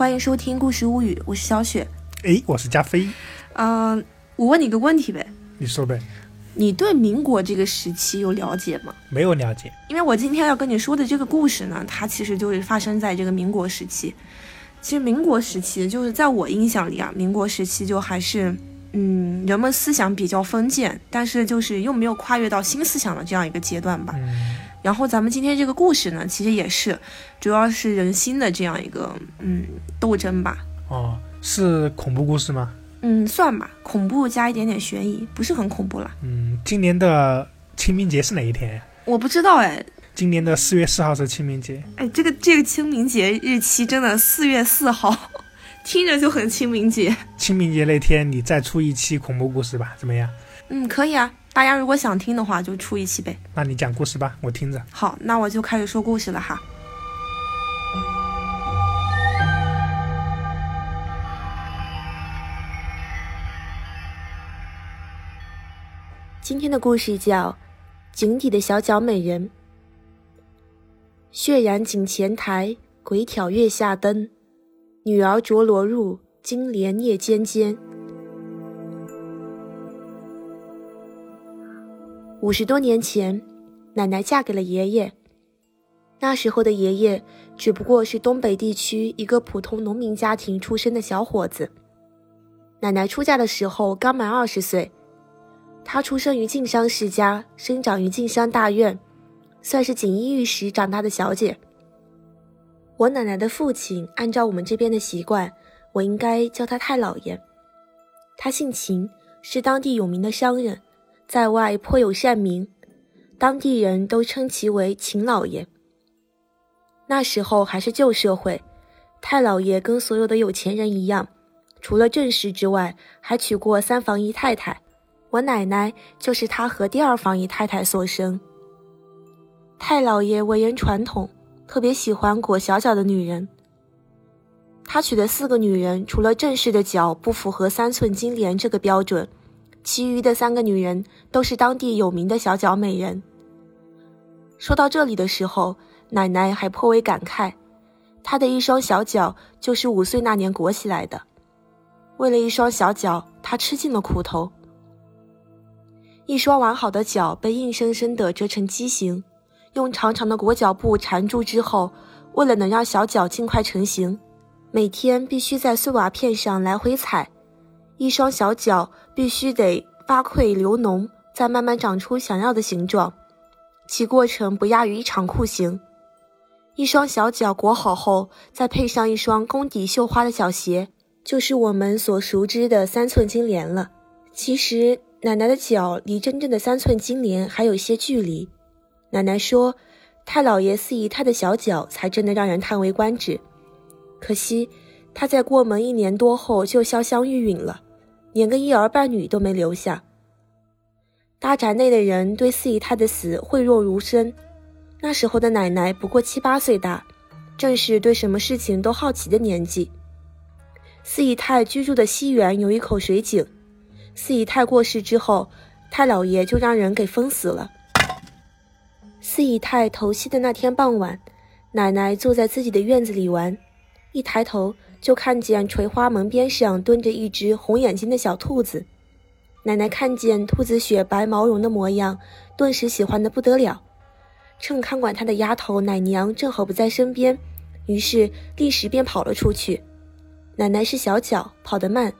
欢迎收听《故事物语》，我是小雪。哎，我是加菲。嗯、我问你个问题呗，你说呗，你对民国这个时期有了解吗？没有了解。因为我今天要跟你说的这个故事呢，它其实就是发生在这个民国时期。其实民国时期就是在我印象里啊，民国时期就还是，嗯，人们思想比较封建，但是就是又没有跨越到新思想的这样一个阶段吧。嗯，然后咱们今天这个故事呢，其实也是，主要是人心的这样一个，嗯，斗争吧。哦，是恐怖故事吗？嗯，算吧，恐怖加一点点悬疑，不是很恐怖啦。嗯，今年的清明节是哪一天？我不知道哎，今年的四月四号是清明节。哎，这个这个清明节日期真的四月四号，听着就很清明节。清明节那天你再出一期恐怖故事吧，怎么样？嗯，可以啊，大家如果想听的话，就出一期呗。那你讲故事吧，我听着。好，那我就开始说故事了哈。今天的故事叫《井底的小脚美人》。血染井前台，鬼挑月下灯。女儿着罗入，金莲夜尖尖。五十多年前，奶奶嫁给了爷爷。那时候的爷爷只不过是东北地区一个普通农民家庭出身的小伙子。奶奶出嫁的时候刚满二十岁。她出生于晋商世家，生长于晋商大院，算是锦衣玉食长大的小姐。我奶奶的父亲按照我们这边的习惯，我应该叫他太老爷。他姓秦，是当地有名的商人，在外颇有善名，当地人都称其为秦老爷。那时候还是旧社会，太老爷跟所有的有钱人一样，除了正室之外，还娶过三房姨太太。我奶奶就是他和第二房姨太太所生。太老爷为人传统，特别喜欢裹小脚的女人。他娶的四个女人，除了正室的脚不符合三寸金莲这个标准，其余的三个女人都是当地有名的小脚美人。说到这里的时候，奶奶还颇为感慨，她的一双小脚就是五岁那年裹起来的。为了一双小脚，她吃尽了苦头。一双完好的脚被硬生生地折成畸形，用长长的裹脚布缠住之后，为了能让小脚尽快成型，每天必须在碎瓦片上来回踩，一双小脚必须得发溃流脓，再慢慢长出想要的形状，其过程不亚于一场酷刑。一双小脚裹好后，再配上一双宫底绣花的小鞋，就是我们所熟知的三寸金莲了。其实。奶奶的脚离真正的三寸金莲还有些距离。奶奶说：“太老爷四姨太的小脚才真的让人叹为观止。可惜她在过门一年多后就潇湘玉殒了，连个一儿半女都没留下。大宅内的人对四姨太的死讳若如深。那时候的奶奶不过七八岁大，正是对什么事情都好奇的年纪。四姨太居住的西园有一口水井。”四姨太过世之后，太老爷就让人给封死了。四姨太头七的那天傍晚，奶奶坐在自己的院子里玩，一抬头就看见垂花门边上蹲着一只红眼睛的小兔子。奶奶看见兔子雪白毛绒的模样，顿时喜欢的不得了。趁看管她的丫头奶娘正好不在身边，于是立时便跑了出去。奶奶是小脚，跑得慢。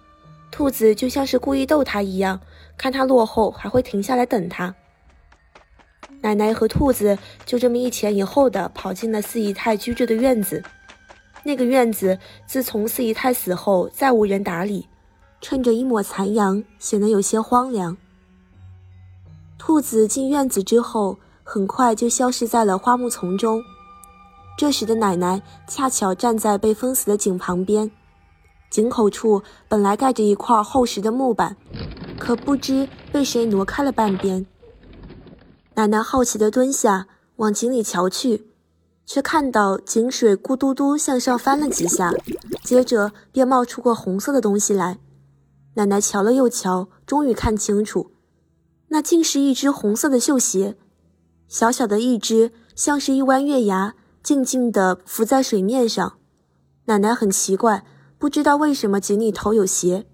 兔子就像是故意逗它一样，看它落后还会停下来等它。奶奶和兔子就这么一前一后的跑进了四姨太居住的院子。那个院子自从四姨太死后再无人打理，趁着一抹残阳，显得有些荒凉。兔子进院子之后，很快就消失在了花木丛中。这时的奶奶恰巧站在被封死的井旁边。井口处本来盖着一块厚实的木板，可不知被谁挪开了半边。奶奶好奇地蹲下往井里瞧去，却看到井水咕嘟嘟向上翻了几下，接着便冒出个红色的东西来。奶奶瞧了又瞧，终于看清楚，那竟是一只红色的绣鞋，小小的一只，像是一弯月牙，静静地浮在水面上。奶奶很奇怪，不知道为什么井里头有鞋。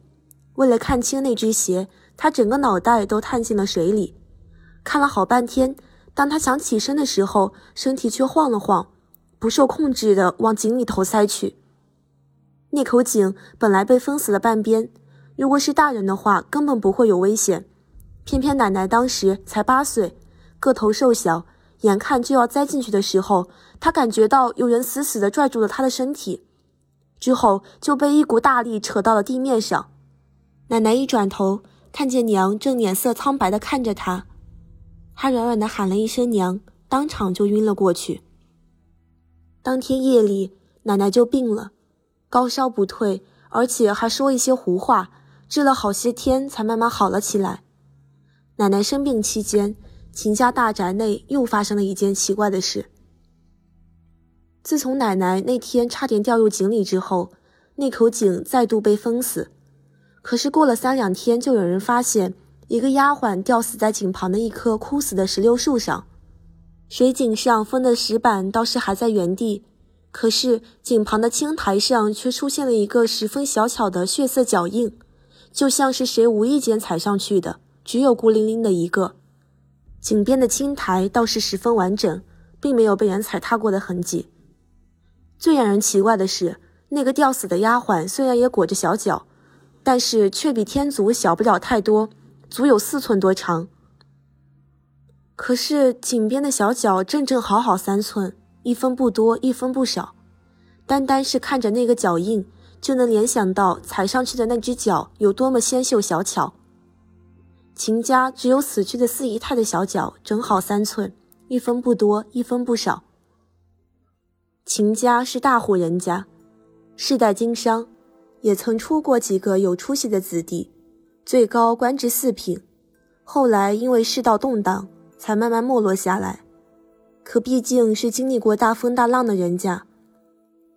为了看清那只鞋，她整个脑袋都探进了水里，看了好半天。当她想起身的时候，身体却晃了晃，不受控制的往井里头塞去。那口井本来被封死了半边，如果是大人的话，根本不会有危险。偏偏奶奶当时才八岁，个头瘦小，眼看就要栽进去的时候，她感觉到有人死死地拽住了她的身体。之后就被一股大力扯到了地面上。奶奶一转头，看见娘正脸色苍白地看着她，他软软地喊了一声“娘”，当场就晕了过去。当天夜里，奶奶就病了，高烧不退，而且还说一些胡话，治了好些天才慢慢好了起来。奶奶生病期间，秦家大宅内又发生了一件奇怪的事。自从奶奶那天差点掉入井里之后，那口井再度被封死。可是过了三两天，就有人发现一个丫鬟吊死在井旁的一棵枯死的石榴树上。水井上封的石板倒是还在原地，可是井旁的青苔上却出现了一个十分小巧的血色脚印，就像是谁无意间踩上去的，只有孤零零的一个。井边的青苔倒是十分完整，并没有被人踩踏过的痕迹。最让人奇怪的是，那个吊死的丫鬟虽然也裹着小脚，但是却比天足小不了太多，足有四寸多长。可是井边的小脚正正好好三寸，一分不多，一分不少。单单是看着那个脚印，就能联想到踩上去的那只脚有多么纤秀小巧。秦家只有死去的四姨太的小脚正好三寸，一分不多，一分不少。秦家是大户人家，世代经商，也曾出过几个有出息的子弟，最高官至四品。后来因为世道动荡，才慢慢没落下来。可毕竟是经历过大风大浪的人家，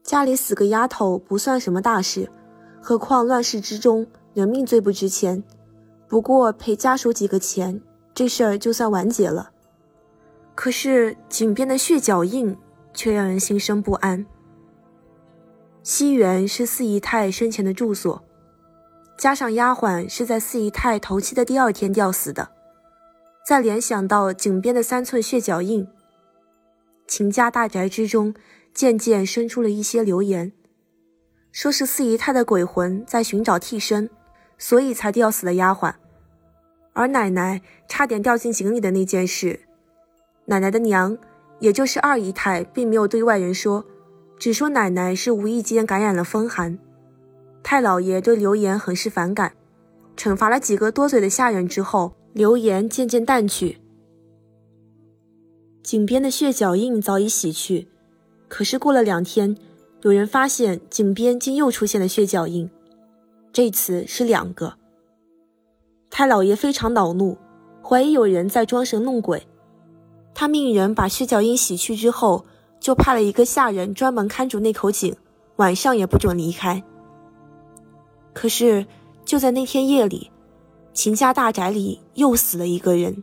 家里死个丫头不算什么大事，何况乱世之中人命最不值钱。不过赔家属几个钱，这事儿就算完结了。可是井边的血脚印。却让人心生不安。西园是四姨太生前的住所，加上丫鬟是在四姨太头七的第二天吊死的，再联想到井边的三寸血脚印，秦家大宅之中渐渐生出了一些流言，说是四姨太的鬼魂在寻找替身，所以才吊死了丫鬟。而奶奶差点掉进井里的那件事，奶奶的娘。也就是二姨太并没有对外人说，只说奶奶是无意间感染了风寒。太老爷对流言很是反感，惩罚了几个多嘴的下人之后，流言渐渐淡去。井边的血脚印早已洗去，可是过了两天，有人发现井边竟又出现了血脚印，这次是两个。太老爷非常恼怒，怀疑有人在装神弄鬼。他命人把血脚印洗去之后，就派了一个下人专门看住那口井，晚上也不准离开。可是就在那天夜里，秦家大宅里又死了一个人，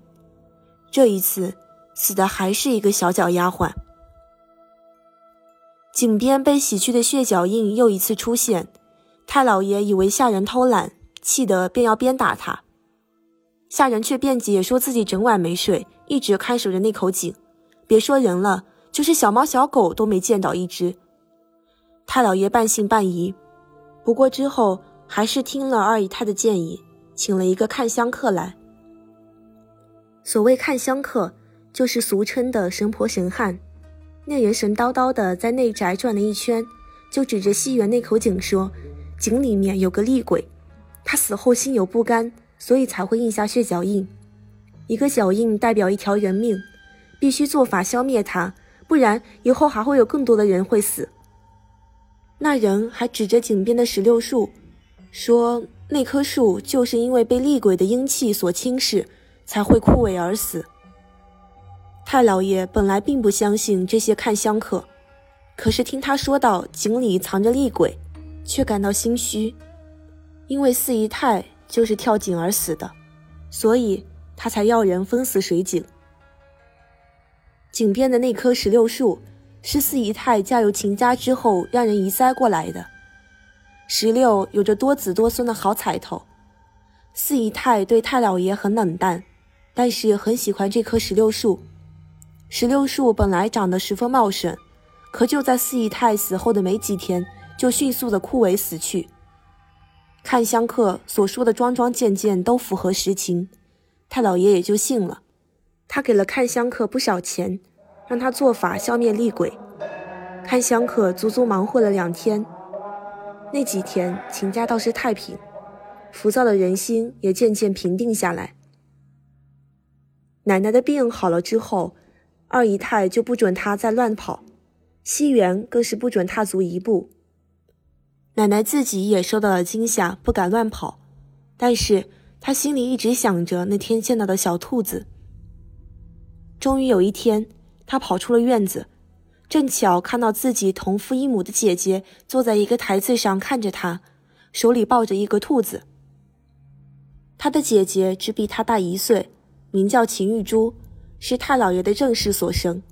这一次死的还是一个小脚丫鬟。井边被洗去的血脚印又一次出现，太老爷以为下人偷懒，气得便要鞭打他。下人却辩解说自己整晚没睡，一直看守着那口井，别说人了，就是小猫小狗都没见到一只。太老爷半信半疑，不过之后还是听了二姨太的建议，请了一个看香客来。所谓看香客，就是俗称的神婆神汉。那人神叨叨的在内宅转了一圈，就指着西园那口井说：“井里面有个厉鬼，他死后心有不甘。”所以才会印下血脚印，一个脚印代表一条人命，必须做法消灭它，不然以后还会有更多的人会死。那人还指着井边的石榴树，说那棵树就是因为被厉鬼的阴气所侵蚀，才会枯萎而死。太老爷本来并不相信这些看香客，可是听他说到井里藏着厉鬼，却感到心虚，因为四姨太。就是跳井而死的，所以他才要人封死水井。井边的那棵石榴树是四姨太嫁入秦家之后让人移栽过来的。石榴有着多子多孙的好彩头，四姨太对太老爷很冷淡，但是很喜欢这棵石榴树。石榴树本来长得十分茂盛，可就在四姨太死后的没几天，就迅速的枯萎死去。看香客所说的桩桩件件都符合实情，太老爷也就信了。他给了看香客不少钱，让他做法消灭厉鬼。看香客足足忙活了两天。那几天，秦家倒是太平，浮躁的人心也渐渐平定下来。奶奶的病好了之后，二姨太就不准她再乱跑，西园更是不准踏足一步。奶奶自己也受到了惊吓，不敢乱跑，但是她心里一直想着那天见到的小兔子。终于有一天，她跑出了院子。正巧看到自己同父异母的姐姐坐在一个台子上看着他，手里抱着一个兔子。他的姐姐只比他大一岁，名叫秦玉珠，是太老爷的正室所生。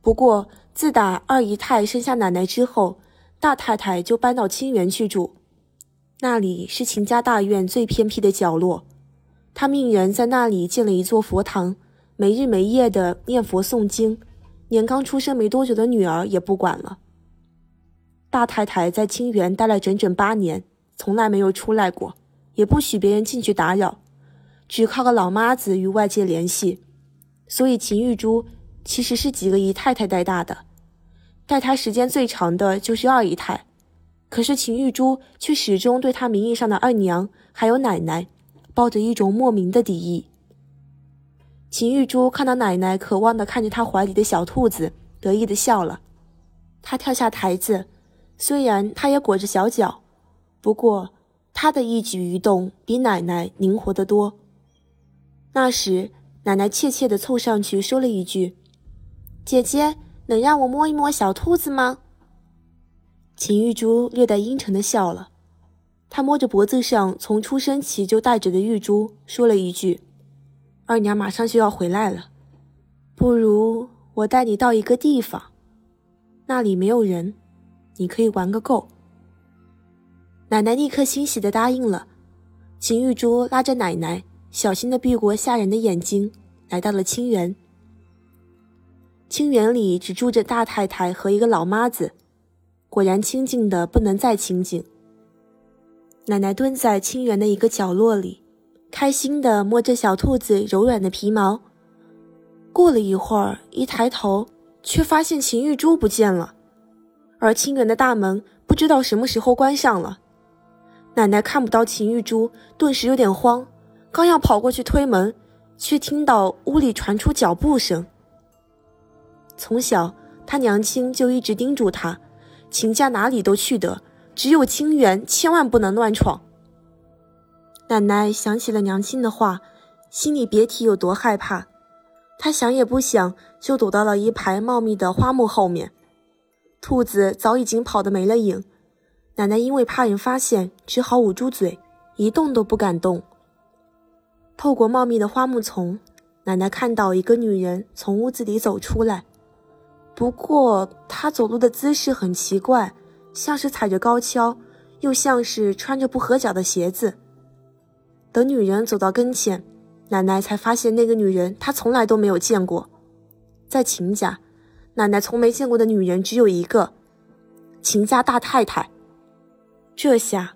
不过自打二姨太生下奶奶之后，大太太就搬到清源去住，那里是秦家大院最偏僻的角落。他命人在那里建了一座佛堂，没日没夜的念佛诵经。连刚出生没多久的女儿也不管了。大太太在清源待了整整八年，从来没有出来过，也不许别人进去打扰，只靠个老妈子与外界联系。所以秦玉珠其实是几个姨太太带大的，带她时间最长的就是二姨太，可是秦玉珠却始终对她名义上的二娘还有奶奶，抱着一种莫名的敌意。秦玉珠看到奶奶渴望地看着她怀里的小兔子，得意地笑了。她跳下台子，虽然她也裹着小脚，不过她的一举一动比奶奶灵活得多。那时，奶奶怯怯地凑上去说了一句：“姐姐，能让我摸一摸小兔子吗？”秦玉珠略带阴沉地笑了。她摸着脖子上从出生起就戴着的玉珠，说了一句。二娘马上就要回来了，不如我带你到一个地方，那里没有人，你可以玩个够。奶奶立刻欣喜地答应了。秦玉珠拉着奶奶，小心地避过吓人的眼睛，来到了清园。清园里只住着大太太和一个老妈子，果然清静的不能再清静。奶奶蹲在清园的一个角落里。开心地摸着小兔子柔软的皮毛。过了一会儿，一抬头，却发现秦玉珠不见了，而清园的大门不知道什么时候关上了。奶奶看不到秦玉珠，顿时有点慌，刚要跑过去推门，却听到屋里传出脚步声。从小，她娘亲就一直叮嘱她，秦家哪里都去得，只有清园千万不能乱闯。奶奶想起了娘亲的话，心里别提有多害怕。她想也不想，就躲到了一排茂密的花木后面。兔子早已经跑得没了影。奶奶因为怕人发现，只好捂住嘴，一动都不敢动。透过茂密的花木丛，奶奶看到一个女人从屋子里走出来。不过她走路的姿势很奇怪，像是踩着高跷，又像是穿着不合脚的鞋子。等女人走到跟前，奶奶才发现那个女人她从来都没有见过。在秦家，奶奶从没见过的女人只有一个——秦家大太太。这下，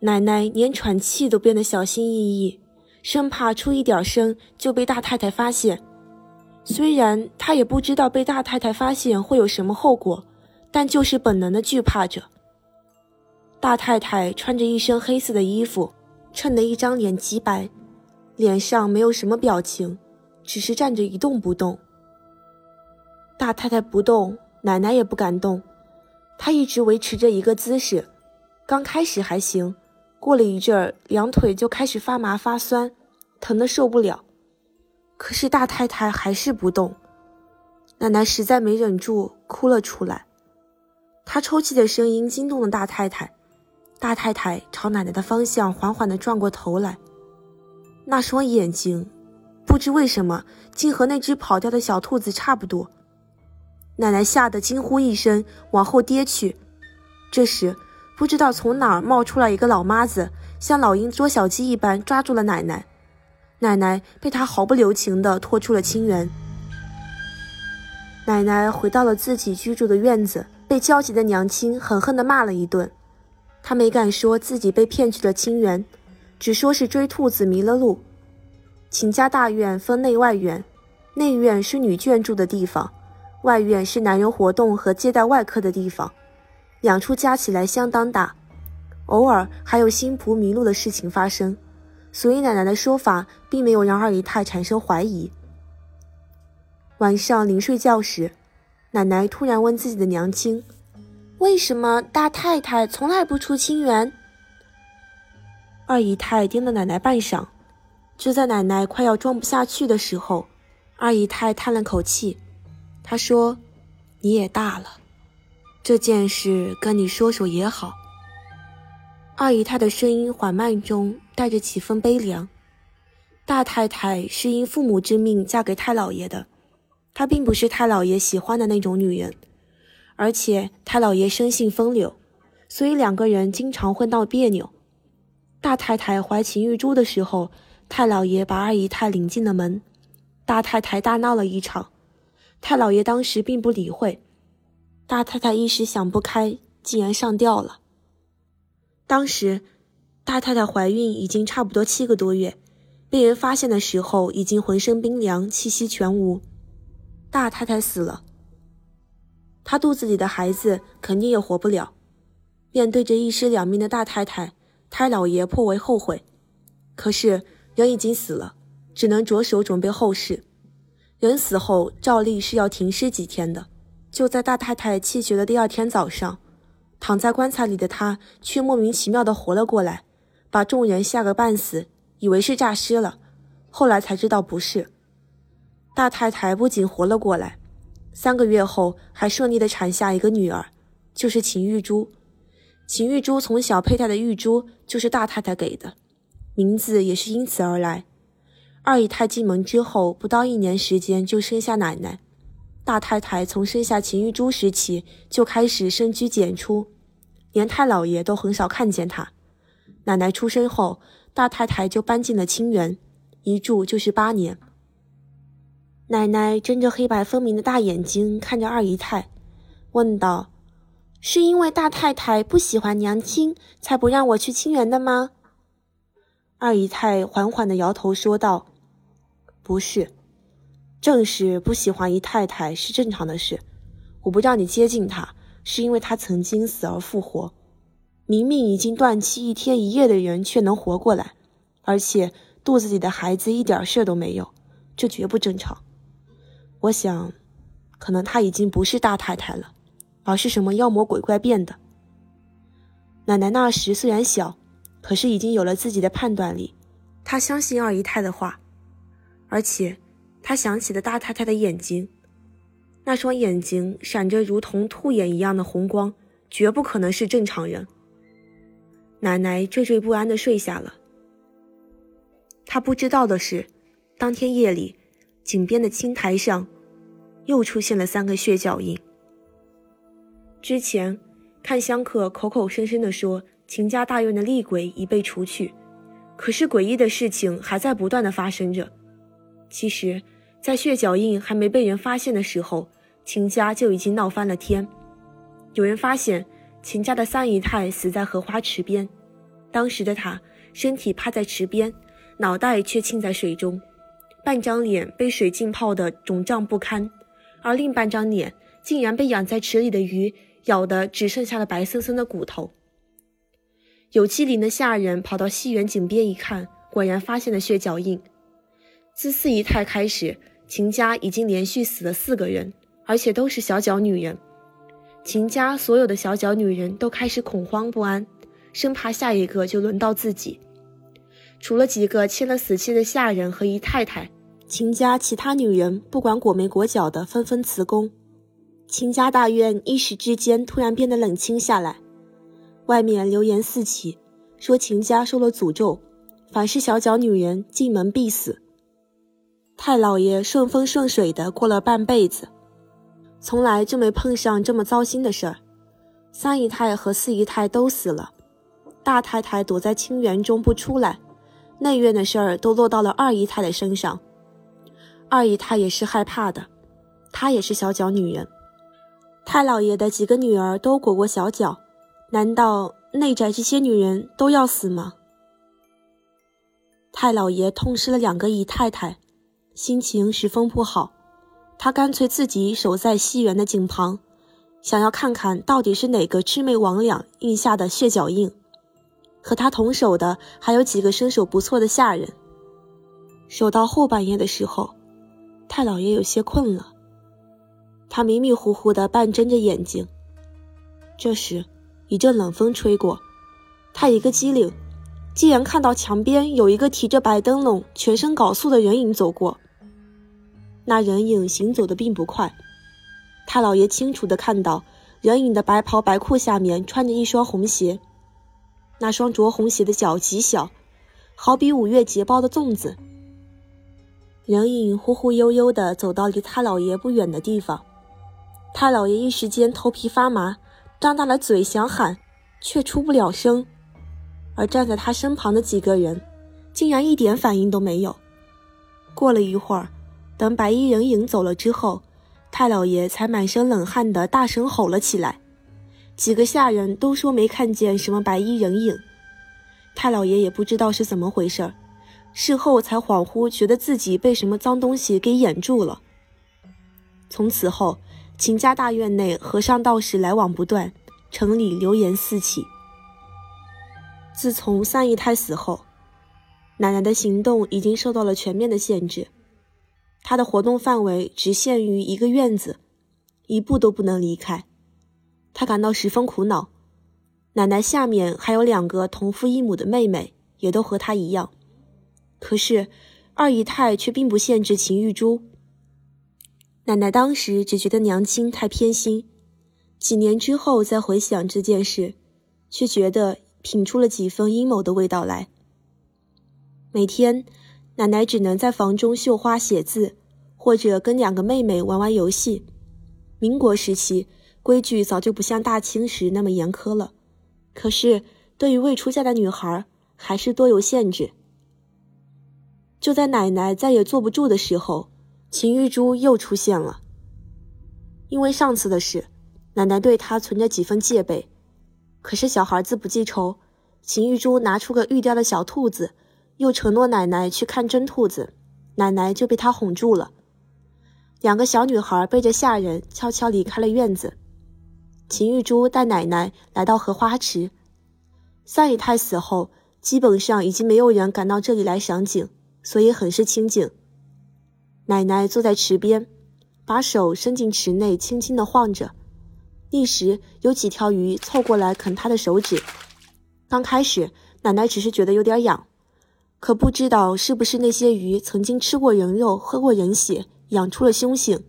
奶奶连喘气都变得小心翼翼，生怕出一点声就被大太太发现。虽然她也不知道被大太太发现会有什么后果，但就是本能的惧怕着。大太太穿着一身黑色的衣服。衬得一张脸极白，脸上没有什么表情，只是站着一动不动。大太太不动，奶奶也不敢动，她一直维持着一个姿势。刚开始还行，过了一阵儿，两腿就开始发麻发酸，疼得受不了。可是大太太还是不动，奶奶实在没忍住，哭了出来。她抽泣的声音惊动了大太太。大太太朝奶奶的方向缓缓地转过头来，那双眼睛，不知为什么竟和那只跑掉的小兔子差不多。奶奶吓得惊呼一声，往后跌去。这时，不知道从哪儿冒出来一个老妈子，像老鹰捉小鸡一般抓住了奶奶。奶奶被他毫不留情地拖出了清园。奶奶回到了自己居住的院子，被焦急的娘亲狠狠地骂了一顿。他没敢说自己被骗去了清园，只说是追兔子迷了路。秦家大院分内外院，内院是女眷住的地方，外院是男人活动和接待外客的地方，两处加起来相当大，偶尔还有新仆迷路的事情发生。所以奶奶的说法并没有让二姨太产生怀疑。晚上临睡觉时，奶奶突然问自己的娘亲：“为什么大太太从来不出清园？”二姨太盯了奶奶半晌，就在奶奶快要装不下去的时候，二姨太叹了口气，她说：“你也大了，这件事跟你说说也好。”二姨太的声音缓慢中带着几分悲凉。大太太是因父母之命嫁给太老爷的，她并不是太老爷喜欢的那种女人，而且太老爷生性风流，所以两个人经常会闹别扭。大太太怀秦玉珠的时候，太老爷把二姨太领进了门，大太太大闹了一场，太老爷当时并不理会，大太太一时想不开，竟然上吊了。当时，大太太怀孕已经差不多七个多月，被人发现的时候已经浑身冰凉，气息全无。大太太死了，她肚子里的孩子肯定也活不了。面对着一尸两命的大太太，太老爷颇为后悔。可是人已经死了，只能着手准备后事。人死后照例是要停尸几天的。就在大太太气绝的第二天早上。躺在棺材里的她却莫名其妙地活了过来，把众人吓个半死，以为是诈尸了。后来才知道不是。大太太不仅活了过来，三个月后还顺利地产下一个女儿，就是秦玉珠。秦玉珠从小佩戴的玉珠就是大太太给的，名字也是因此而来。二姨太进门之后，不到一年时间就生下奶奶。大太太从生下秦玉珠时起就开始深居简出，连太老爷都很少看见她。奶奶出生后，大太太就搬进了清园，一住就是八年。奶奶睁着黑白分明的大眼睛看着二姨太，问道：“是因为大太太不喜欢娘亲，才不让我去清园的吗？”二姨太缓缓地摇头说道：“不是。”正是不喜欢姨太太是正常的事，我不让你接近她，是因为她曾经死而复活，明明已经断气一天一夜的人却能活过来，而且肚子里的孩子一点事都没有，这绝不正常。我想，可能她已经不是大太太了，而是什么妖魔鬼怪变的。奶奶那时虽然小，可是已经有了自己的判断力，她相信二姨太的话，而且。她想起了大太太的眼睛，那双眼睛闪着如同兔眼一样的红光，绝不可能是正常人。奶奶惴惴不安地睡下了。她不知道的是，当天夜里，井边的青苔上又出现了三个血脚印。之前，看香客口口声声地说秦家大院的厉鬼已被除去，可是诡异的事情还在不断的发生着。其实。在血脚印还没被人发现的时候，秦家就已经闹翻了天。有人发现秦家的三姨太死在荷花池边，当时的她身体趴在池边，脑袋却浸在水中，半张脸被水浸泡得肿胀不堪，而另半张脸竟然被养在池里的鱼咬得只剩下了白森森的骨头。有机灵的下人跑到西园井边一看，果然发现了血脚印。自四姨太开始。秦家已经连续死了四个人，而且都是小脚女人。秦家所有的小脚女人都开始恐慌不安，生怕下一个就轮到自己。除了几个签了死契的下人和姨太太，秦家其他女人不管裹没裹脚的纷纷辞工。秦家大院一时之间突然变得冷清下来，外面流言四起，说秦家受了诅咒，凡是小脚女人进门必死。太老爷顺风顺水的过了半辈子，从来就没碰上这么糟心的事儿。三姨太和四姨太都死了，大太太躲在清园中不出来，内院的事儿都落到了二姨太的身上。二姨太也是害怕的，她也是小脚女人。太老爷的几个女儿都裹过小脚，难道内宅这些女人都要死吗？太老爷痛失了两个姨太太，心情十分不好。他干脆自己守在西园的井旁，想要看看到底是哪个魑魅魍魉印下的血脚印。和他同守的还有几个身手不错的下人。守到后半夜的时候，太老爷有些困了，他迷迷糊糊的半睁着眼睛。这时，一阵冷风吹过，他一个机灵，竟然看到墙边有一个提着白灯笼、全身缟素的人影走过。那人影行走的并不快，太老爷清楚的看到人影的白袍白裤下面穿着一双红鞋，那双着红鞋的脚极小，好比五月节包的粽子。人影忽忽悠悠的走到离太老爷不远的地方，太老爷一时间头皮发麻，张大了嘴想喊，却出不了声，而站在他身旁的几个人，竟然一点反应都没有。过了一会儿。等白衣人影走了之后，太老爷才满身冷汗的大声吼了起来。几个下人都说没看见什么白衣人影，太老爷也不知道是怎么回事事后才恍惚觉得自己被什么脏东西给掩住了。从此后，秦家大院内和尚道士来往不断，城里流言四起。自从三姨太死后，奶奶的行动已经受到了全面的限制。她的活动范围只限于一个院子，一步都不能离开。他感到十分苦恼。奶奶下面还有两个同父异母的妹妹，也都和他一样。可是二姨太却并不限制秦玉珠。奶奶当时只觉得娘亲太偏心，几年之后再回想这件事，却觉得品出了几分阴谋的味道来。每天。奶奶只能在房中绣花写字，或者跟两个妹妹玩玩游戏。民国时期规矩早就不像大清时那么严苛了，可是对于未出嫁的女孩，还是多有限制。就在奶奶再也坐不住的时候，秦玉珠又出现了。因为上次的事，奶奶对她存着几分戒备。可是小孩子不记仇，秦玉珠拿出个玉雕的小兔子。又承诺奶奶去看真兔子，奶奶就被她哄住了。两个小女孩背着下人悄悄离开了院子。秦玉珠带奶奶来到荷花池。三姨太死后，基本上已经没有人敢到这里来赏景，所以很是清静。奶奶坐在池边，把手伸进池内，轻轻地晃着。一时有几条鱼凑过来啃她的手指。刚开始，奶奶只是觉得有点痒。可不知道是不是那些鱼曾经吃过人肉、喝过人血，养出了凶性。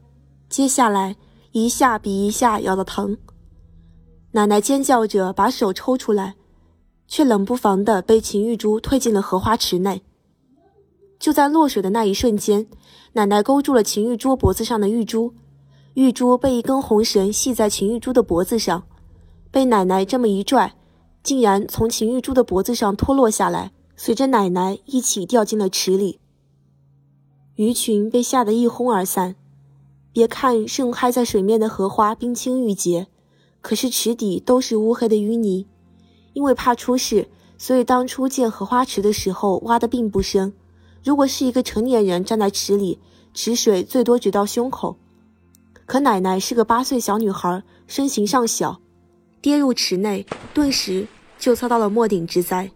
接下来一下比一下咬得疼，奶奶尖叫着把手抽出来，却冷不防地被秦玉珠推进了荷花池内。就在落水的那一瞬间，奶奶勾住了秦玉珠脖子上的玉珠，玉珠被一根红绳系在秦玉珠的脖子上，被奶奶这么一拽，竟然从秦玉珠的脖子上脱落下来。随着奶奶一起掉进了池里，鱼群被吓得一哄而散。别看盛开在水面的荷花冰清玉洁，可是池底都是乌黑的淤泥。因为怕出事，所以当初建荷花池的时候挖的并不深。如果是一个成年人站在池里，池水最多只到胸口。可奶奶是个八岁小女孩，身形尚小，跌入池内，顿时就遭到了没顶之灾。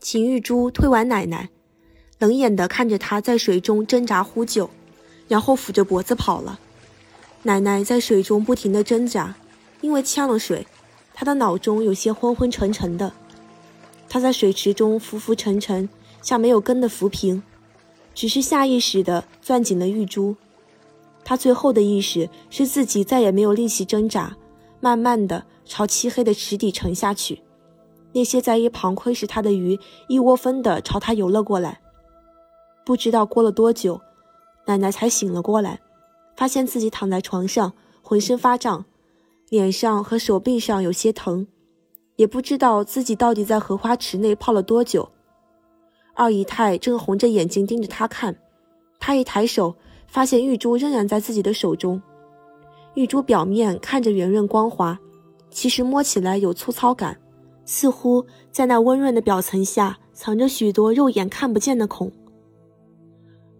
秦玉珠推完奶奶，冷眼地看着她在水中挣扎呼救，然后抚着脖子跑了。奶奶在水中不停地挣扎，因为呛了水，她的脑中有些昏昏沉沉的。她在水池中浮浮沉沉，像没有根的浮萍，只是下意识地攥紧了玉珠。她最后的意识是自己再也没有力气挣扎，慢慢地朝漆黑的池底沉下去。那些在一旁窥视他的鱼，一窝蜂地朝他游了过来。不知道过了多久，奶奶才醒了过来，发现自己躺在床上，浑身发胀，脸上和手臂上有些疼，也不知道自己到底在荷花池内泡了多久。二姨太正红着眼睛盯着他看，他一抬手，发现玉珠仍然在自己的手中。玉珠表面看着圆润光滑，其实摸起来有粗糙感，似乎在那温润的表层下藏着许多肉眼看不见的孔。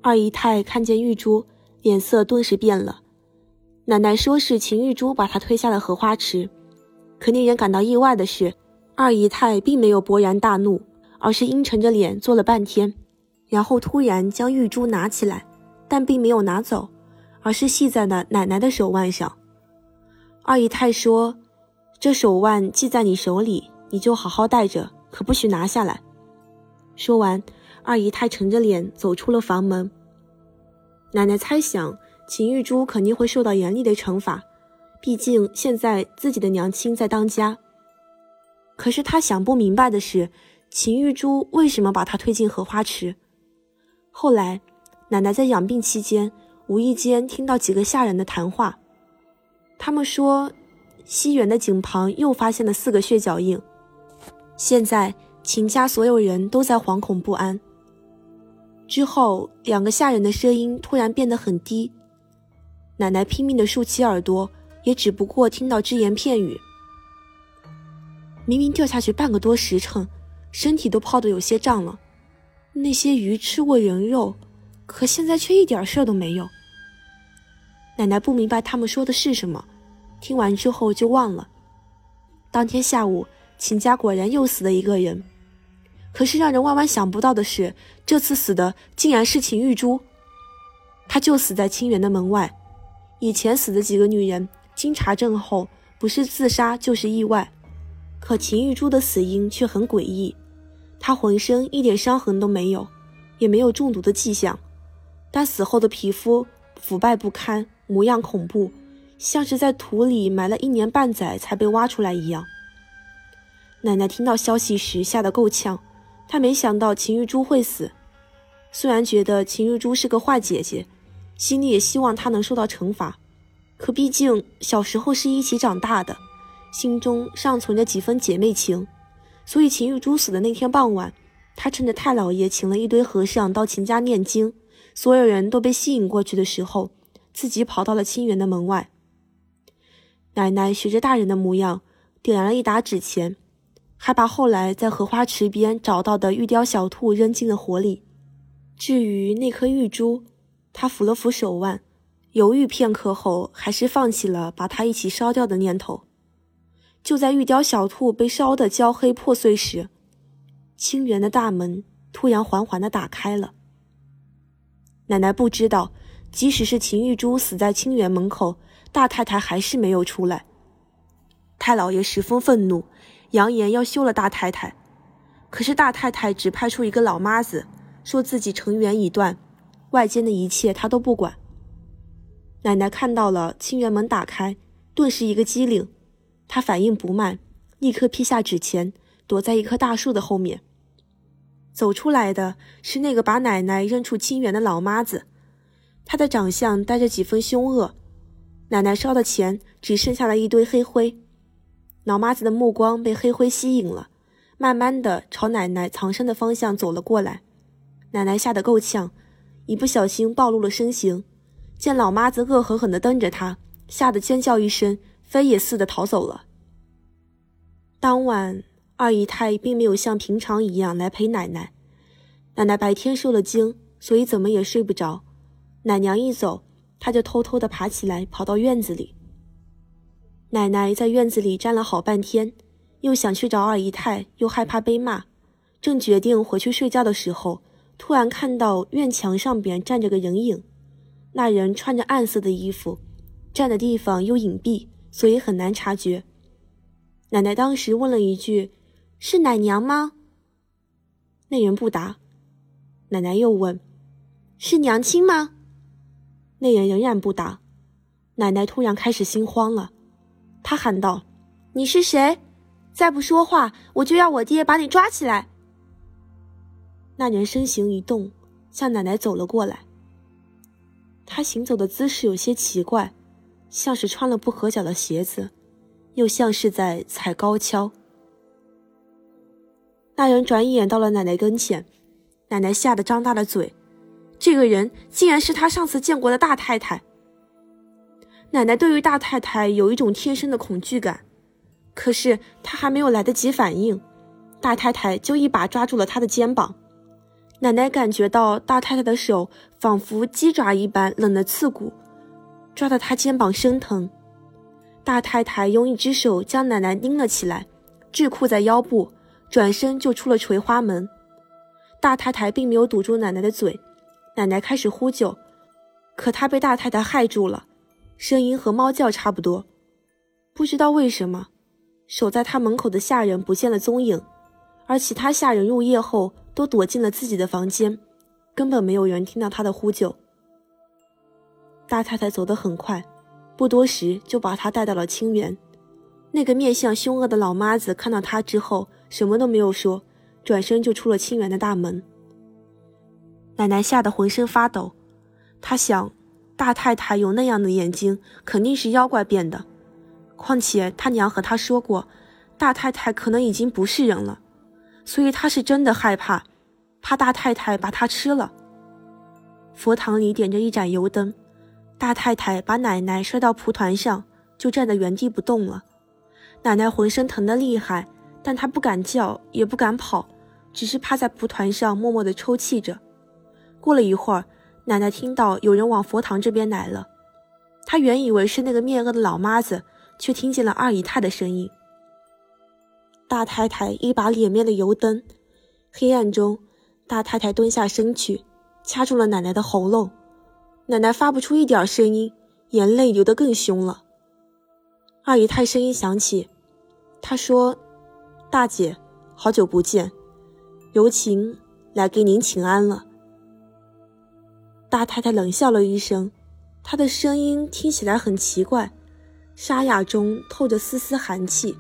二姨太看见玉珠。脸色顿时变了。奶奶说是秦玉珠把她推下了荷花池，可令人感到意外的是，二姨太并没有勃然大怒，而是阴沉着脸坐了半天，然后突然将玉珠拿起来，但并没有拿走，而是系在了奶奶的手腕上。二姨太说：“这手腕系在你手里，你就好好戴着，可不许拿下来。”说完，二姨太沉着脸走出了房门。奶奶猜想秦玉珠肯定会受到严厉的惩罚，毕竟现在自己的娘亲在当家。可是她想不明白的是，秦玉珠为什么把她推进荷花池？后来，奶奶在养病期间，无意间听到几个下人的谈话，他们说，西园的井旁又发现了四个血脚印，现在秦家所有人都在惶恐不安。之后，两个下人的声音突然变得很低。奶奶拼命地竖起耳朵，也只不过听到只言片语。明明掉下去半个多时辰，身体都泡得有些胀了。那些鱼吃过人肉，可现在却一点事儿都没有。奶奶不明白他们说的是什么，听完之后就忘了。当天下午，秦家果然又死了一个人。可是让人万万想不到的是，这次死的竟然是秦玉珠。她就死在清源的门外。以前死的几个女人，经查证后不是自杀就是意外，可秦玉珠的死因却很诡异。她浑身一点伤痕都没有，也没有中毒的迹象，但死后的皮肤腐败不堪，模样恐怖，像是在土里埋了一年半载才被挖出来一样。奶奶听到消息时吓得够呛。她没想到秦玉珠会死，虽然觉得秦玉珠是个坏姐姐，心里也希望她能受到惩罚，可毕竟小时候是一起长大的，心中尚存着几分姐妹情，所以秦玉珠死的那天傍晚，他趁着太老爷请了一堆和尚到秦家念经，所有人都被吸引过去的时候，自己跑到了清源的门外。奶奶学着大人的模样，点燃了一打纸钱。还把后来在荷花池边找到的玉雕小兔扔进了火里。至于那颗玉珠，他抚了抚手腕，犹豫片刻后，还是放弃了把它一起烧掉的念头。就在玉雕小兔被烧得焦黑破碎时，清源的大门突然缓缓地打开了。奶奶不知道，即使是秦玉珠死在清源门口，大太太还是没有出来。太老爷十分愤怒。扬言要休了大太太，可是大太太只派出一个老妈子，说自己成缘已断，外间的一切她都不管。奶奶看到了清源门打开，顿时一个机灵，他反应不慢，立刻劈下纸钱，躲在一棵大树的后面。走出来的是那个把奶奶认出清源的老妈子，她的长相带着几分凶恶。奶奶烧的钱只剩下了一堆黑灰。老妈子的目光被黑灰吸引了，慢慢的朝奶奶藏身的方向走了过来。奶奶吓得够呛，一不小心暴露了身形。见老妈子恶狠狠地瞪着她，吓得尖叫一声，飞也似的逃走了。当晚，二姨太并没有像平常一样来陪奶奶。奶奶白天受了惊，所以怎么也睡不着。奶娘一走，她就偷偷地爬起来，跑到院子里。奶奶在院子里站了好半天，又想去找二姨太，又害怕被骂，正决定回去睡觉的时候，突然看到院墙上边站着个人影。那人穿着暗色的衣服，站的地方又隐蔽，所以很难察觉。奶奶当时问了一句：“是奶娘吗？”那人不答。奶奶又问：“是娘亲吗？”那人仍然不答。奶奶突然开始心慌了。她喊道：“你是谁？再不说话，我就要我爹把你抓起来。”那人身形一动，向奶奶走了过来。他行走的姿势有些奇怪，像是穿了不合脚的鞋子，又像是在踩高跷。那人转眼到了奶奶跟前，奶奶吓得张大了嘴，这个人竟然是他上次见过的大太太。奶奶对于大太太有一种天生的恐惧感，可是她还没有来得及反应，大太太就一把抓住了她的肩膀。奶奶感觉到大太太的手仿佛鸡爪一般冷得刺骨，抓得他肩膀生疼。大太太用一只手将奶奶拎了起来，桎梏在腰部。转身就出了垂花门，大太太并没有堵住奶奶的嘴，奶奶开始呼救，可她被大太太害住了，声音和猫叫差不多。不知道为什么，守在她门口的下人不见了踪影，而其他下人入夜后都躲进了自己的房间，根本没有人听到她的呼救。大太太走得很快，不多时就把她带到了清源。那个面相凶恶的老妈子看到她之后。什么都没有说，转身就出了清源的大门。奶奶吓得浑身发抖，她想，大太太有那样的眼睛，肯定是妖怪变的。况且她娘和她说过，大太太可能已经不是人了，所以她是真的害怕，怕大太太把她吃了。佛堂里点着一盏油灯，大太太把奶奶摔到蒲团上，就站在原地不动了。奶奶浑身疼得厉害。但她不敢叫，也不敢跑，只是趴在蒲团上默默地抽泣着。过了一会儿，奶奶听到有人往佛堂这边来了，她原以为是那个面恶的老妈子，却听见了二姨太的声音。大太太一把脸面的油灯，黑暗中，大太太蹲下身去，掐住了奶奶的喉咙，奶奶发不出一点声音，眼泪流得更凶了。二姨太声音响起，她说。大姐，好久不见，有请来给您请安了。大太太冷笑了一声，她的声音听起来很奇怪，沙哑中透着丝丝寒气。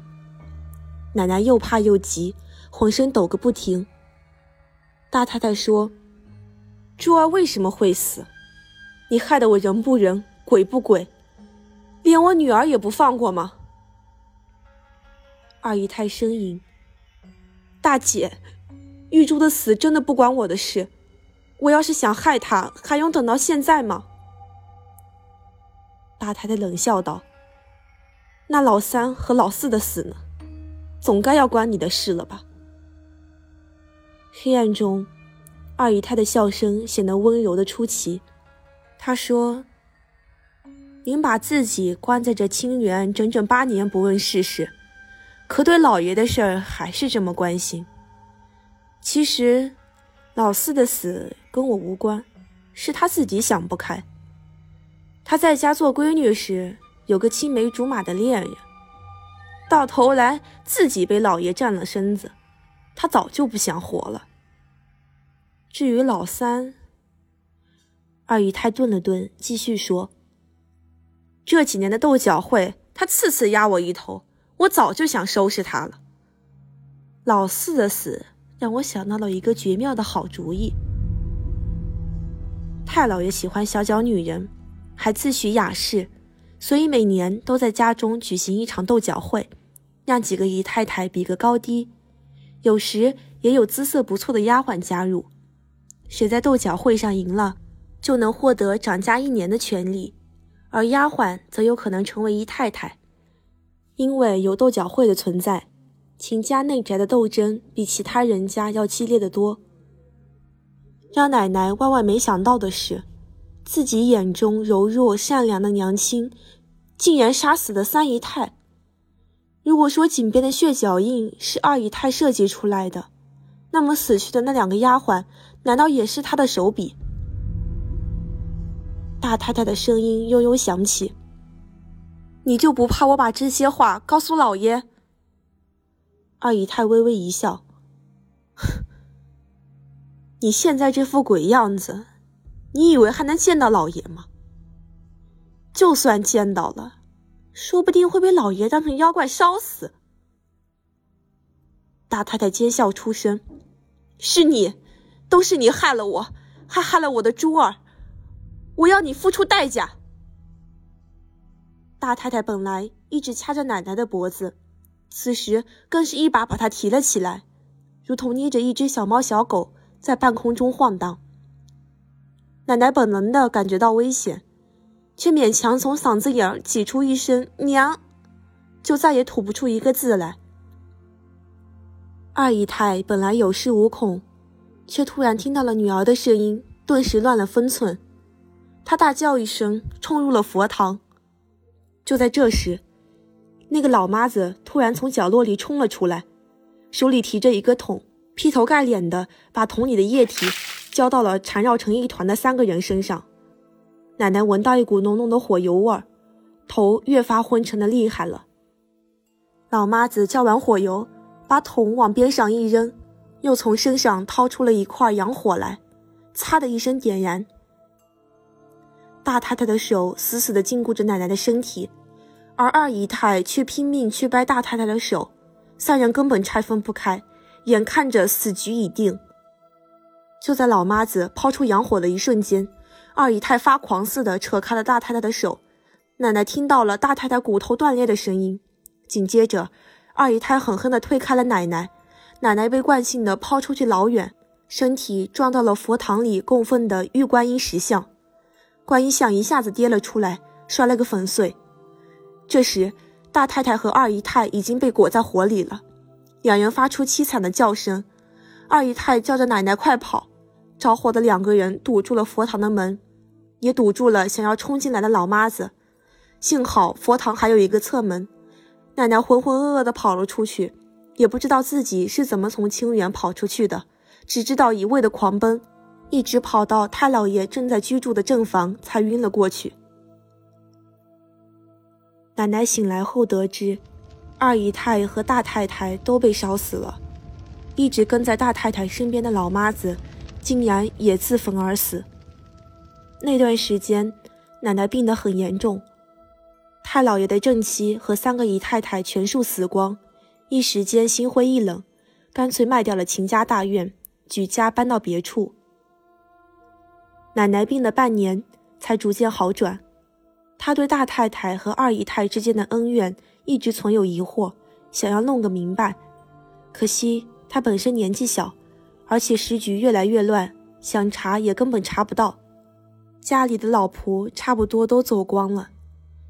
奶奶又怕又急，浑身抖个不停。大太太说：“珠儿为什么会死？你害得我人不人，鬼不鬼，连我女儿也不放过吗？”二姨太呻吟：“大姐，玉珠的死真的不关我的事。我要是想害她，还用等到现在吗？”大太太冷笑道：“那老三和老四的死呢？总该要关你的事了吧？”黑暗中，二姨太的笑声显得温柔的出奇。他说：“您把自己关在这清源整整八年，不问世事。”可对老爷的事儿还是这么关心。其实，老四的死跟我无关，是他自己想不开。他在家做闺女时有个青梅竹马的恋人，到头来自己被老爷占了身子，他早就不想活了。至于老三，二姨太顿了顿，继续说：“这几年的斗角会，他次次压我一头。”我早就想收拾他了。老四的死让我想到了一个绝妙的好主意。太老爷喜欢小脚女人，还自诩雅士，所以每年都在家中举行一场斗角会，让几个姨太太比个高低。有时也有姿色不错的丫鬟加入，谁在斗角会上赢了，就能获得掌家一年的权利，而丫鬟则有可能成为姨太太。因为有斗角会的存在，秦家内宅的斗争比其他人家要激烈的多。让奶奶万万没想到的是，自己眼中柔弱善良的娘亲，竟然杀死了三姨太。如果说井边的血脚印是二姨太设计出来的，那么死去的那两个丫鬟，难道也是她的手笔？大太太的声音悠悠响起。你就不怕我把这些话告诉老爷？二姨太微微一笑：“ 你现在这副鬼样子，你以为还能见到老爷吗？就算见到了，说不定会被老爷当成妖怪烧死。”大太太尖笑出声：“是你，都是你害了我，还害了我的珠儿。我要你付出代价。大太太本来一直掐着奶奶的脖子，此时更是一把把她提了起来，如同捏着一只小猫小狗在半空中晃荡。奶奶本能的感觉到危险，却勉强从嗓子眼儿挤出一声“娘”，就再也吐不出一个字来。二姨太本来有恃无恐，却突然听到了女儿的声音，顿时乱了分寸。他大叫一声，冲入了佛堂。就在这时，那个老妈子突然从角落里冲了出来，手里提着一个桶，劈头盖脸的把桶里的液体浇到了缠绕成一团的三个人身上。奶奶闻到一股浓浓的火油味儿，头越发昏沉的厉害了。老妈子浇完火油，把桶往边上一扔，又从身上掏出了一块洋火来，擦的一声点燃。大太太的手死死地禁锢着奶奶的身体。而二姨太却拼命去掰大太太的手，三人根本拆分不开，眼看着死局已定。就在老妈子抛出洋火的一瞬间，二姨太发狂似的扯开了大太太的手。奶奶听到了大太太骨头断裂的声音，紧接着，二姨太狠狠地推开了奶奶，奶奶被惯性的抛出去老远，身体撞到了佛堂里供奉的玉观音石像，观音像一下子跌了出来，摔了个粉碎。这时，大太太和二姨太已经被裹在火里了，两人发出凄惨的叫声。二姨太叫着奶奶快跑，着火的两个人堵住了佛堂的门，也堵住了想要冲进来的老妈子。幸好佛堂还有一个侧门，奶奶浑浑噩噩地跑了出去，也不知道自己是怎么从清远跑出去的，只知道一味的狂奔，一直跑到太老爷正在居住的正房，才晕了过去。奶奶醒来后得知，二姨太和大太太都被烧死了，一直跟在大太太身边的老妈子，竟然也自焚而死。那段时间，奶奶病得很严重，太老爷的正妻和三个姨太太全数死光，一时间心灰意冷，干脆卖掉了秦家大院，举家搬到别处。奶奶病了半年，才逐渐好转。他对大太太和二姨太之间的恩怨一直存有疑惑，想要弄个明白。可惜他本身年纪小，而且时局越来越乱，想查也根本查不到。家里的老仆差不多都走光了，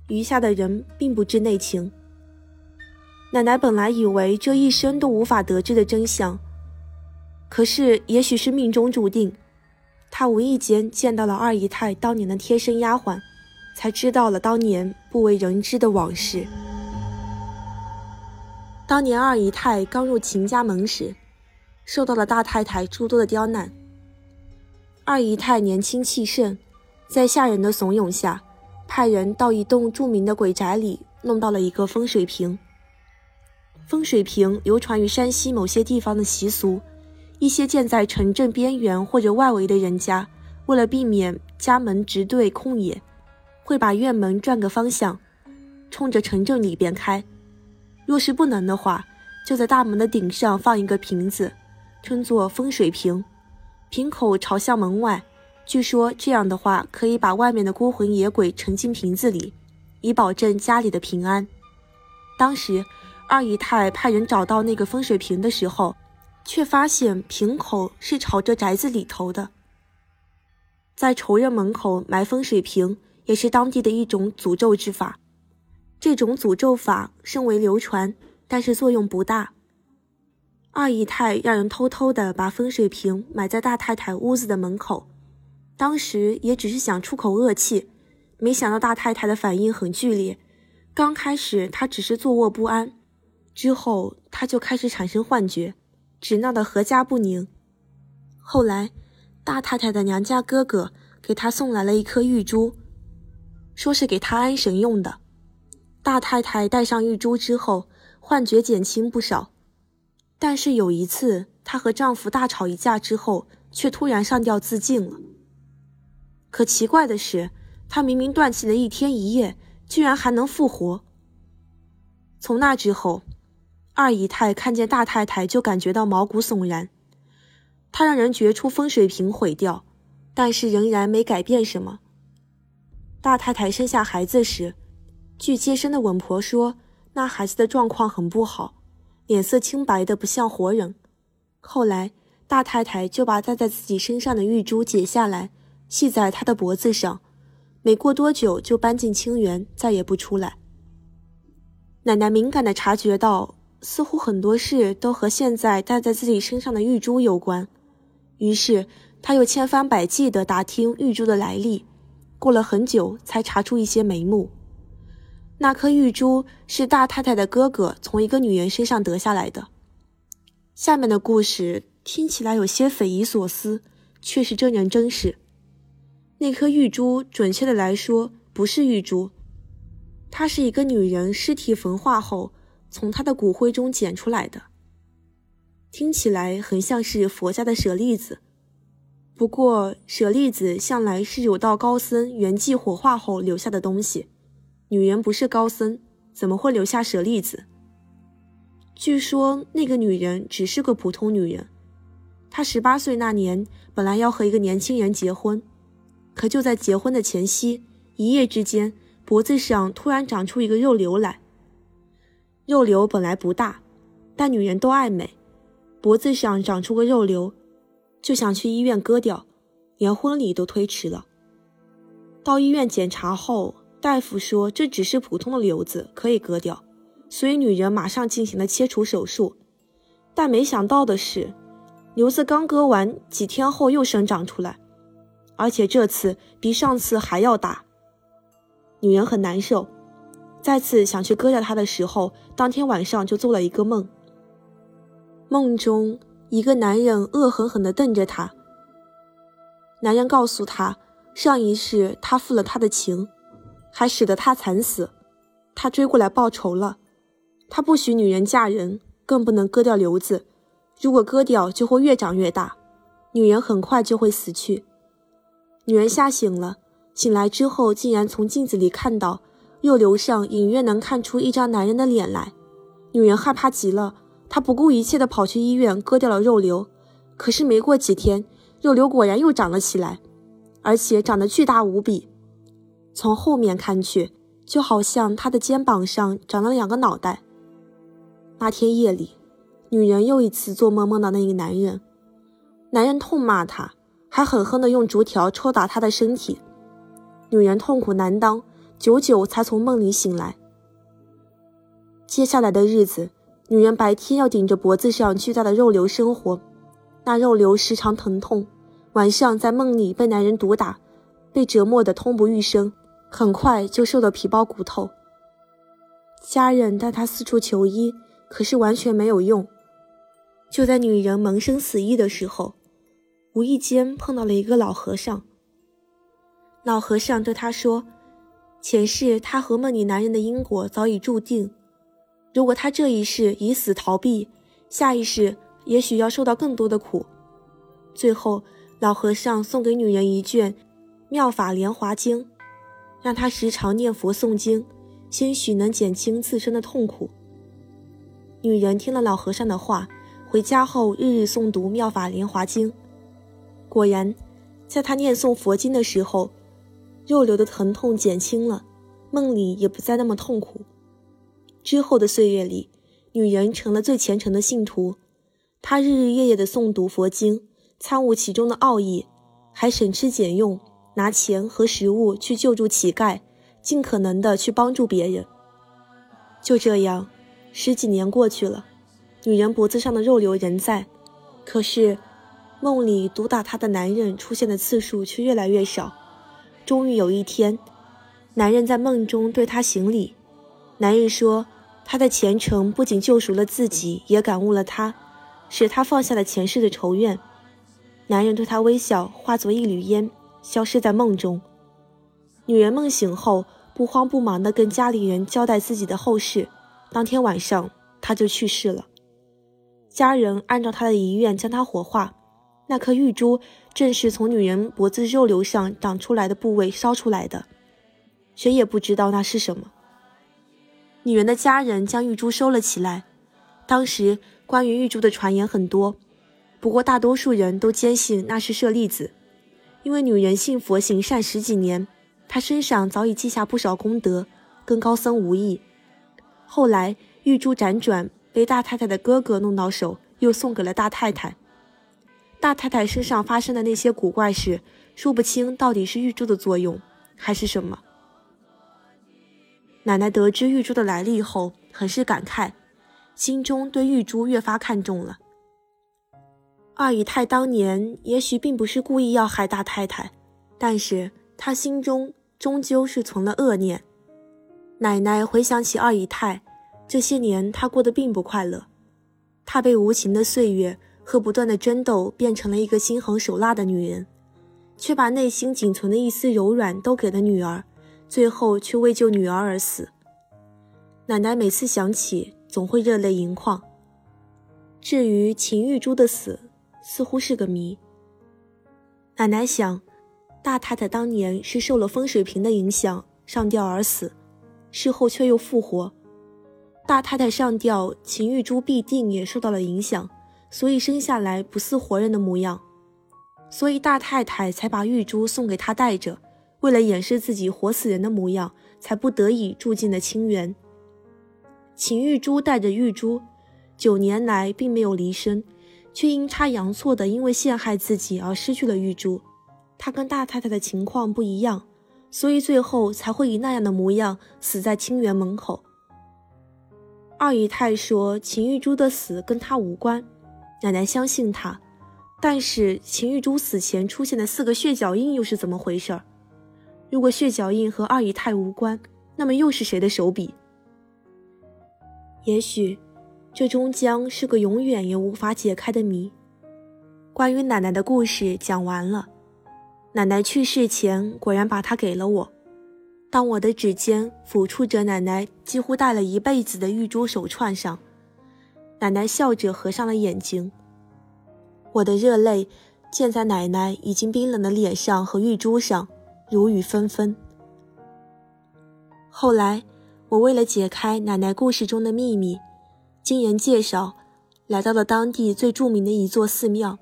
余下的人并不知内情。奶奶本来以为这一生都无法得知的真相，可是也许是命中注定，他无意间见到了二姨太当年的贴身丫鬟。才知道了当年不为人知的往事。当年二姨太刚入秦家门时，受到了大太太诸多的刁难。二姨太年轻气盛，在下人的怂恿下，派人到一栋著名的鬼宅里弄到了一个风水瓶。风水瓶流传于山西某些地方的习俗，一些建在城镇边缘或者外围的人家，为了避免家门直对空野。会把院门转个方向，冲着城镇里边开。若是不能的话，就在大门的顶上放一个瓶子，称作风水瓶，瓶口朝向门外。据说这样的话可以把外面的孤魂野鬼沉进瓶子里，以保证家里的平安。当时二姨太派人找到那个风水瓶的时候，却发现瓶口是朝着宅子里头的。在仇人门口埋风水瓶。也是当地的一种诅咒之法，这种诅咒法甚为流传，但是作用不大。二姨太让人偷偷的把风水瓶埋在大太太屋子的门口，当时也只是想出口恶气，没想到大太太的反应很剧烈。刚开始她只是坐卧不安，之后她就开始产生幻觉，只闹得阖家不宁。后来，大太太的娘家哥哥给她送来了一颗玉珠。说是给她安神用的。大太太戴上玉珠之后，幻觉减轻不少。但是有一次，她和丈夫大吵一架之后，却突然上吊自尽了。可奇怪的是，她明明断气了一天一夜，居然还能复活。从那之后，二姨太看见大太太就感觉到毛骨悚然。她让人掘出风水瓶毁掉，但是仍然没改变什么。大太太生下孩子时，据接生的稳婆说，那孩子的状况很不好，脸色青白的不像活人。后来，大太太就把戴在自己身上的玉珠解下来，系在她的脖子上，没过多久就搬进清园，再也不出来。奶奶敏感地察觉到，似乎很多事都和现在戴在自己身上的玉珠有关，于是他又千方百计地打听玉珠的来历。过了很久，才查出一些眉目。那颗玉珠是大太太的哥哥从一个女人身上得下来的。下面的故事听起来有些匪夷所思，却是真人真事。那颗玉珠，准确的来说，不是玉珠，它是一个女人尸体焚化后从她的骨灰中捡出来的。听起来很像是佛家的舍利子。不过，舍利子向来是有道高僧圆寂火化后留下的东西。女人不是高僧，怎么会留下舍利子？据说那个女人只是个普通女人。她十八岁那年，本来要和一个年轻人结婚，可就在结婚的前夕，一夜之间，脖子上突然长出一个肉瘤来。肉瘤本来不大，但女人都爱美，脖子上长出个肉瘤。就想去医院割掉，连婚礼都推迟了。到医院检查后，大夫说这只是普通的瘤子，可以割掉，所以女人马上进行了切除手术。但没想到的是，瘤子刚割完几天后又生长出来，而且这次比上次还要大。女人很难受，再次想去割掉它的时候，当天晚上就做了一个梦，梦中。一个男人恶狠狠地瞪着她。男人告诉她，上一世他负了她的情，还使得她惨死，他追过来报仇了。他不许女人嫁人，更不能割掉瘤子，如果割掉就会越长越大，女人很快就会死去。女人吓醒了，醒来之后竟然从镜子里看到肉瘤上隐约能看出一张男人的脸来，女人害怕极了。她不顾一切地跑去医院割掉了肉瘤，可是没过几天，肉瘤果然又长了起来，而且长得巨大无比。从后面看去，就好像她的肩膀上长了两个脑袋。那天夜里，女人又一次做梦梦到那个男人，男人痛骂她，还狠狠地用竹条抽打她的身体。女人痛苦难当，久久才从梦里醒来。接下来的日子。女人白天要顶着脖子上巨大的肉瘤生活，那肉瘤时常疼痛，晚上在梦里被男人毒打，被折磨得痛不欲生，很快就瘦得皮包骨头。家人带她四处求医，可是完全没有用。就在女人萌生死意的时候，无意间碰到了一个老和尚。老和尚对她说：“前世她和梦里男人的因果早已注定。”如果他这一世以死逃避，下一世也许要受到更多的苦。最后，老和尚送给女人一卷《妙法莲华经》，让她时常念佛诵经，兴许能减轻自身的痛苦。女人听了老和尚的话，回家后日日诵读《妙法莲华经》，果然，在她念诵佛经的时候，肉瘤的疼痛减轻了，梦里也不再那么痛苦。之后的岁月里，女人成了最虔诚的信徒。她日日夜夜地诵读佛经，参悟其中的奥义，还省吃俭用，拿钱和食物去救助乞丐，尽可能的去帮助别人。就这样，十几年过去了，女人脖子上的肉瘤仍在，可是梦里毒打她的男人出现的次数却越来越少。终于有一天，男人在梦中对她行礼，男人说。他的虔诚不仅救赎了自己，也感悟了她，使她放下了前世的仇怨。男人对她微笑，化作一缕烟，消失在梦中。女人梦醒后，不慌不忙地跟家里人交代自己的后事。当天晚上，她就去世了。家人按照她的遗愿将她火化。那颗玉珠正是从女人脖子肉瘤上长出来的部位烧出来的，谁也不知道那是什么。女人的家人将玉珠收了起来。当时关于玉珠的传言很多，不过大多数人都坚信那是舍利子，因为女人信佛行善十几年，她身上早已记下不少功德，跟高僧无异。后来玉珠辗转被大太太的哥哥弄到手，又送给了大太太。大太太身上发生的那些古怪事，说不清到底是玉珠的作用，还是什么。奶奶得知玉珠的来历后，很是感慨，心中对玉珠越发看重了。二姨太当年也许并不是故意要害大太太，但是她心中终究是存了恶念。奶奶回想起二姨太，这些年她过得并不快乐，她被无情的岁月和不断的争斗变成了一个心狠手辣的女人，却把内心仅存的一丝柔软都给了女儿。最后却为救女儿而死。奶奶每次想起，总会热泪盈眶。至于秦玉珠的死，似乎是个谜。奶奶想，大太太当年是受了风水瓶的影响上吊而死，事后却又复活。大太太上吊，秦玉珠必定也受到了影响，所以生下来不似活人的模样，所以大太太才把玉珠送给她带着。为了掩饰自己活死人的模样，才不得已住进了清园。秦玉珠带着玉珠，九年来并没有离身，却阴差阳错的因为陷害自己而失去了玉珠。她跟大太太的情况不一样，所以最后才会以那样的模样死在清源门口。二姨太说秦玉珠的死跟她无关，奶奶相信他，但是秦玉珠死前出现的四个血脚印又是怎么回事儿？如果血脚印和二姨太无关，那么又是谁的手笔？也许，这终将是个永远也无法解开的谜。关于奶奶的故事讲完了。奶奶去世前果然把它给了我。当我的指尖抚触着奶奶几乎戴了一辈子的玉珠手串上，奶奶笑着合上了眼睛。我的热泪溅在奶奶已经冰冷的脸上和玉珠上。如雨纷纷。后来，我为了解开奶奶故事中的秘密，经人介绍，来到了当地最著名的一座寺庙，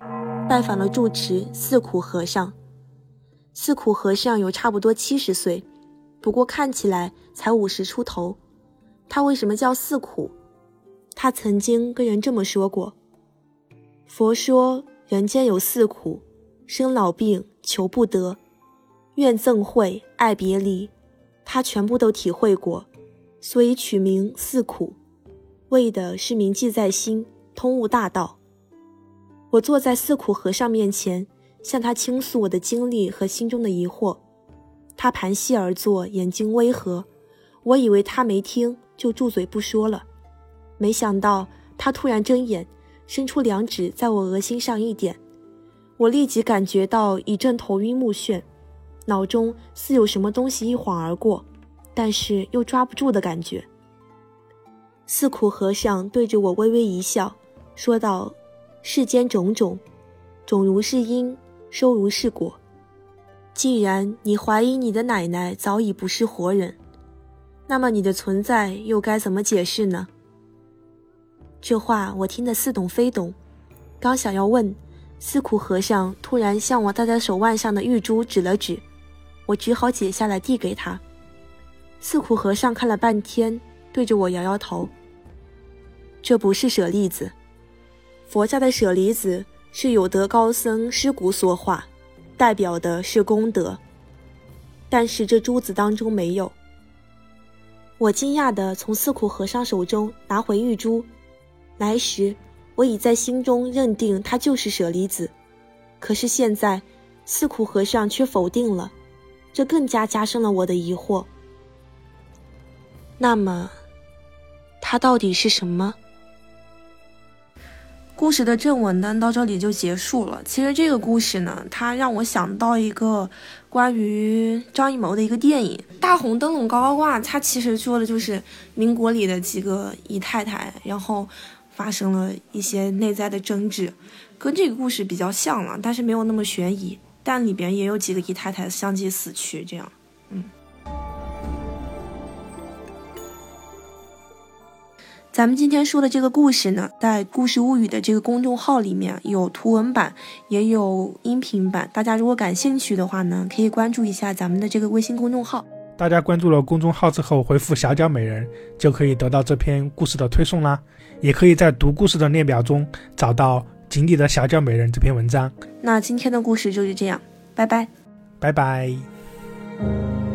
拜访了住持四苦和尚。四苦和尚有差不多七十岁，不过看起来才五十出头。他为什么叫四苦？他曾经跟人这么说过：“佛说人间有四苦，生老病求不得。”怨憎会、爱别离，他全部都体会过，所以取名四苦，为的是铭记在心，通悟大道。我坐在四苦和尚面前，向他倾诉我的经历和心中的疑惑。他盘膝而坐，眼睛微合，我以为他没听，就住嘴不说了。没想到他突然睁眼，伸出两指在我额心上一点，我立即感觉到一阵头晕目眩。脑中似有什么东西一晃而过，但是又抓不住的感觉。四苦和尚对着我微微一笑，说道：“世间种种，种如是因，收如是果。既然你怀疑你的奶奶早已不是活人，那么你的存在又该怎么解释呢？”这话我听得似懂非懂，刚想要问，四苦和尚突然向我戴在手腕上的玉珠指了指。我只好解下来递给他。四苦和尚看了半天，对着我摇摇头：“这不是舍利子，佛家的舍利子是有德高僧尸骨所化，代表的是功德。但是这珠子当中没有。”我惊讶地从四苦和尚手中拿回玉珠，来时我已在心中认定他就是舍利子，可是现在四苦和尚却否定了。这更加加深了我的疑惑。那么，他到底是什么？故事的正文呢，到这里就结束了。其实这个故事呢，它让我想到一个关于张艺谋的一个电影《大红灯笼高高挂》，它其实说的就是民国里的几个姨太太，然后发生了一些内在的争执，跟这个故事比较像了，但是没有那么悬疑。但里边也有几个姨太太相继死去，这样，嗯。咱们今天说的这个故事呢，在“故事物语”的这个公众号里面有图文版，也有音频版。大家如果感兴趣的话呢，可以关注一下咱们的这个微信公众号。大家关注了公众号之后，回复“小脚美人”就可以得到这篇故事的推送啦。也可以在读故事的列表中找到《井底的小脚美人》这篇文章。那今天的故事就是这样，拜拜，拜拜。